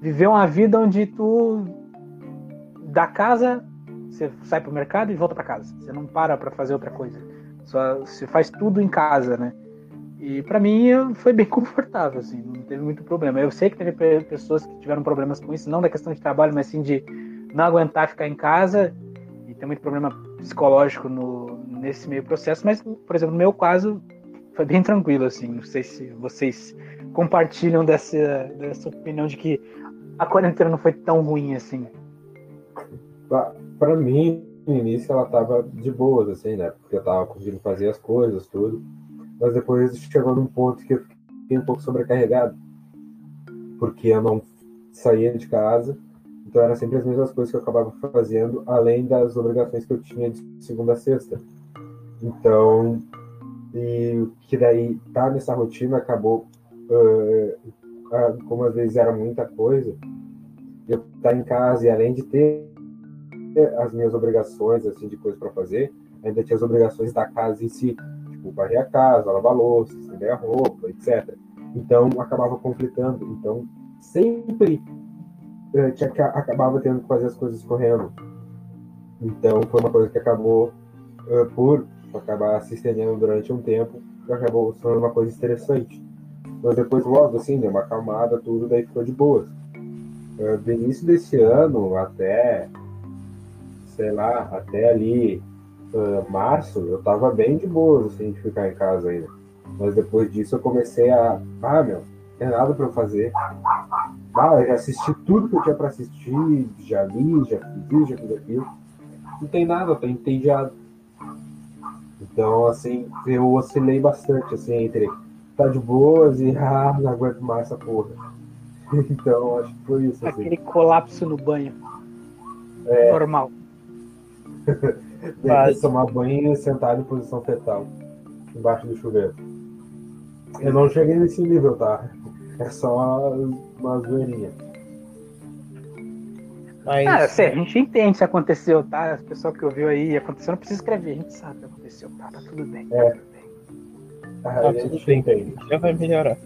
viver uma vida onde tu da casa você sai para o mercado e volta para casa. Você não para para fazer outra coisa. Só você faz tudo em casa, né? E para mim foi bem confortável, assim, não teve muito problema. Eu sei que teve pessoas que tiveram problemas com isso, não da questão de trabalho, mas sim de não aguentar ficar em casa e ter muito problema psicológico no, nesse meio processo. Mas, por exemplo, no meu caso, foi bem tranquilo, assim. Não sei se vocês compartilham dessa, dessa opinião de que a quarentena não foi tão ruim assim para mim, no início ela tava de boas, assim, né? Porque eu tava conseguindo fazer as coisas, tudo. Mas depois chegou num ponto que eu fiquei um pouco sobrecarregado. Porque eu não saía de casa, então era sempre as mesmas coisas que eu acabava fazendo, além das obrigações que eu tinha de segunda a sexta. Então, e que daí tá nessa rotina acabou, uh, como às vezes era muita coisa, eu tá em casa e além de ter as minhas obrigações, assim, de coisas para fazer, ainda tinha as obrigações da casa em si, tipo, varrer a casa, lavar louça, estender a roupa, etc. Então, acabava conflitando. Então, sempre eh, tinha que, acabava tendo que fazer as coisas correndo. Então, foi uma coisa que acabou, uh, por acabar se estendendo durante um tempo, acabou sendo uma coisa interessante. Mas depois, logo, assim, deu uma acalmada, tudo, daí ficou de boas. Uh, do início desse ano até sei lá, até ali uh, março, eu tava bem de boa, assim, de ficar em casa ainda. Mas depois disso eu comecei a. Ah, meu, não tem nada para eu fazer. Ah, eu já assisti tudo que eu tinha para assistir, já li, já fiz isso, já fiz aquilo. Não tem nada, tô entediado. Então, assim, eu oscilei bastante, assim, entre tá de boas e ah, não aguento mais essa porra. Então, acho que foi isso. Assim. Aquele colapso no banho. É. Normal. Mas... tomar banho sentado em posição fetal, embaixo do chuveiro. Eu não cheguei nesse nível, tá? É só uma, zoeirinha. Mas... Ah, sei, a gente entende se aconteceu, tá? As pessoas que ouviu aí, aconteceu, não precisa escrever, a gente sabe o que aconteceu, tá? Tá tudo bem. É. Tá tudo bem. Ah, tá tudo bem, entende. já vai melhorar.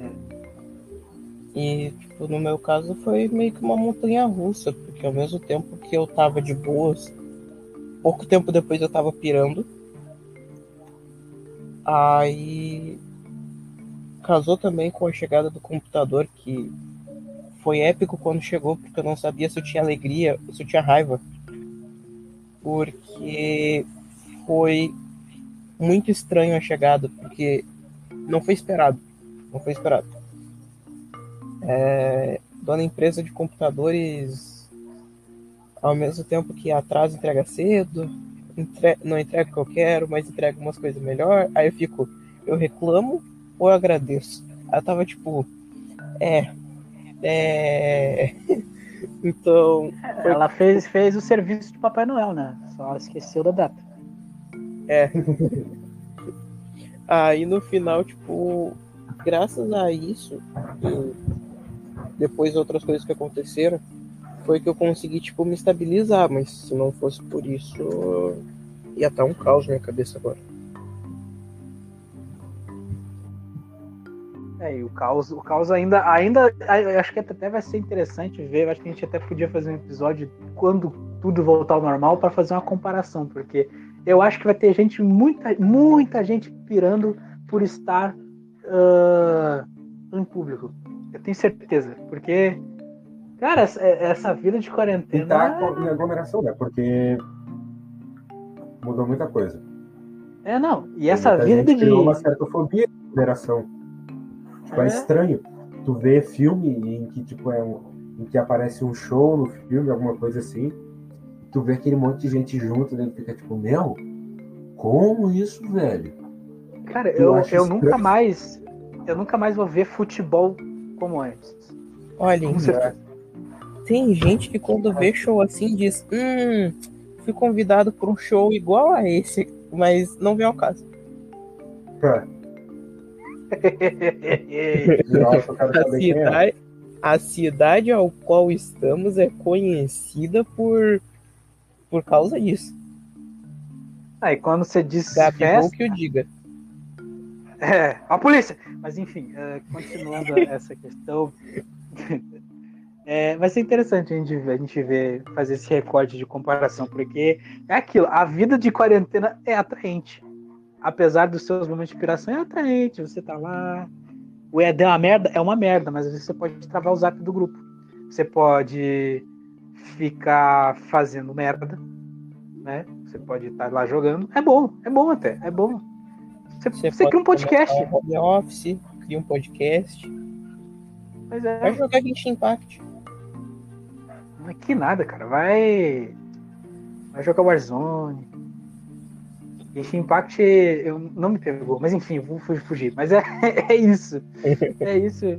É. E, tipo, no meu caso foi meio que uma montanha russa, porque ao mesmo tempo que eu tava de boas, pouco tempo depois eu tava pirando. Aí casou também com a chegada do computador, que foi épico quando chegou, porque eu não sabia se eu tinha alegria ou se eu tinha raiva. Porque foi muito estranho a chegada, porque não foi esperado. Não foi esperado. É, dona empresa de computadores, ao mesmo tempo que atrasa entrega cedo, entre, não entrega o que eu quero, mas entrega umas coisas melhor. Aí eu fico, eu reclamo ou eu agradeço? Aí eu tava tipo, é, é... então. Foi... Ela fez, fez o serviço de Papai Noel, né? Só esqueceu da data. É. Aí no final, tipo, graças a isso, depois outras coisas que aconteceram, foi que eu consegui, tipo, me estabilizar. Mas se não fosse por isso, ia estar um caos na minha cabeça agora. É, e o caos, o caos ainda, ainda, acho que até vai ser interessante ver. Acho que a gente até podia fazer um episódio quando tudo voltar ao normal para fazer uma comparação, porque eu acho que vai ter gente, muita, muita gente pirando por estar uh, em público. Eu tenho certeza, porque, cara, essa, essa vida de quarentena. E tá em aglomeração, né? Porque mudou muita coisa. É, não. E essa vida de. uma certa fobia de aglomeração. Tipo, é. é estranho. Tu vê filme em que, tipo, é um, em que aparece um show no filme, alguma coisa assim. Tu vê aquele monte de gente junto, né? fica tipo, meu, como isso, velho? Cara, eu, eu nunca mais. Eu nunca mais vou ver futebol como antes. Olha, tem gente que quando vê show assim diz, hum, fui convidado para um show igual a esse, mas não vem ao caso. É a, é. cidade, a cidade ao qual estamos é conhecida por, por causa disso. Aí quando você diz Gabigol que o diga. É, a polícia! Mas enfim, uh, continuando essa questão. É, vai ser interessante a gente, a gente ver, fazer esse recorde de comparação, porque é aquilo, a vida de quarentena é atraente apesar dos seus momentos de inspiração, é atraente. Você tá lá. O EAD é uma merda? É uma merda, mas às vezes você pode travar o zap do grupo. Você pode ficar fazendo merda, né? Você pode estar lá jogando. É bom, é bom até, é bom. Você, você, você cria um podcast. Um home office, cria um podcast. Mas é. Vai jogar Genshin Impact. Não é que nada, cara. Vai. Vai jogar Warzone. Esse Impact eu, não me pegou, mas enfim, vou fugir. Mas é, é isso. É isso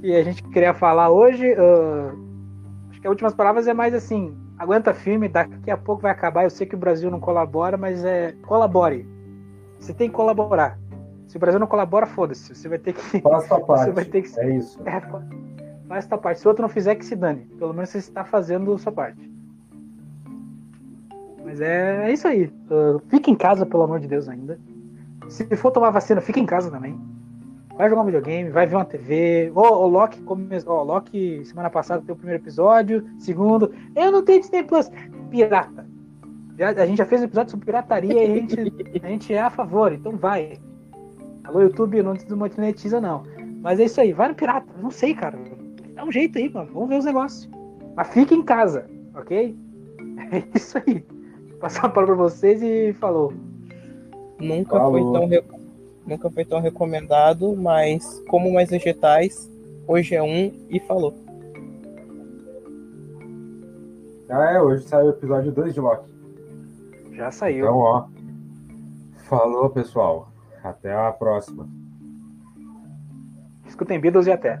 que a gente queria falar hoje. Uh, acho que as últimas palavras é mais assim: aguenta firme, daqui a pouco vai acabar. Eu sei que o Brasil não colabora, mas é colabore. Você tem que colaborar. Se o Brasil não colabora, foda-se. Você vai ter que. Faça a parte. Você vai ter que... É isso. É, faz a sua parte. Se o outro não fizer, que se dane. Pelo menos você está fazendo a sua parte. Mas é, é isso aí. Uh, fica em casa, pelo amor de Deus, ainda. Se for tomar vacina, fica em casa também. Vai jogar um videogame, vai ver uma TV. Ô, oh, o Loki, come... oh, Loki, semana passada tem o primeiro episódio. Segundo, eu não tenho Disney Plus. Pirata. Já, a gente já fez um episódio sobre pirataria e a gente, a gente é a favor, então vai. Alô, YouTube, não desmonetiza, não. Mas é isso aí, vai no pirata. Não sei, cara. Dá um jeito aí, mano. Vamos ver os negócios. Mas fica em casa, ok? É isso aí passar a palavra pra vocês e falou. Nunca falou. foi tão Nunca foi tão recomendado, mas como mais vegetais, hoje é um e falou. Ah, é, hoje saiu o episódio 2 de Loki. Já saiu. Então, ó. Falou, pessoal. Até a próxima. Escutem Beatles e até.